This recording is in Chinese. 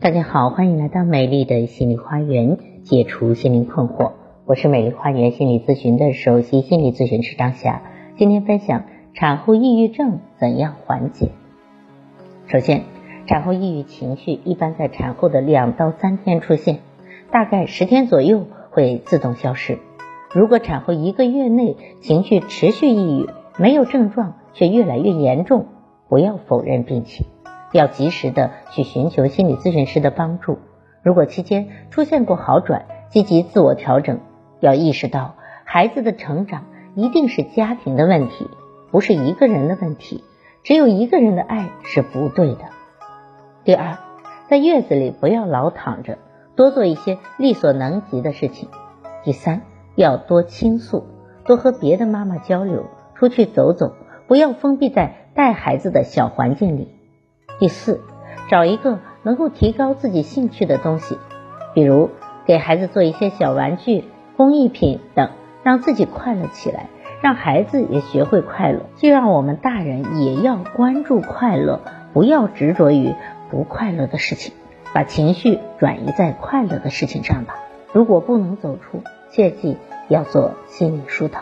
大家好，欢迎来到美丽的心理花园，解除心灵困惑。我是美丽花园心理咨询的首席心理咨询师张霞。今天分享产后抑郁症怎样缓解。首先，产后抑郁情绪一般在产后的两到三天出现，大概十天左右会自动消失。如果产后一个月内情绪持续抑郁，没有症状却越来越严重，不要否认病情。要及时的去寻求心理咨询师的帮助。如果期间出现过好转，积极自我调整。要意识到，孩子的成长一定是家庭的问题，不是一个人的问题。只有一个人的爱是不对的。第二，在月子里不要老躺着，多做一些力所能及的事情。第三，要多倾诉，多和别的妈妈交流，出去走走，不要封闭在带孩子的小环境里。第四，找一个能够提高自己兴趣的东西，比如给孩子做一些小玩具、工艺品等，让自己快乐起来，让孩子也学会快乐。就让我们大人也要关注快乐，不要执着于不快乐的事情，把情绪转移在快乐的事情上吧。如果不能走出，切记要做心理疏导。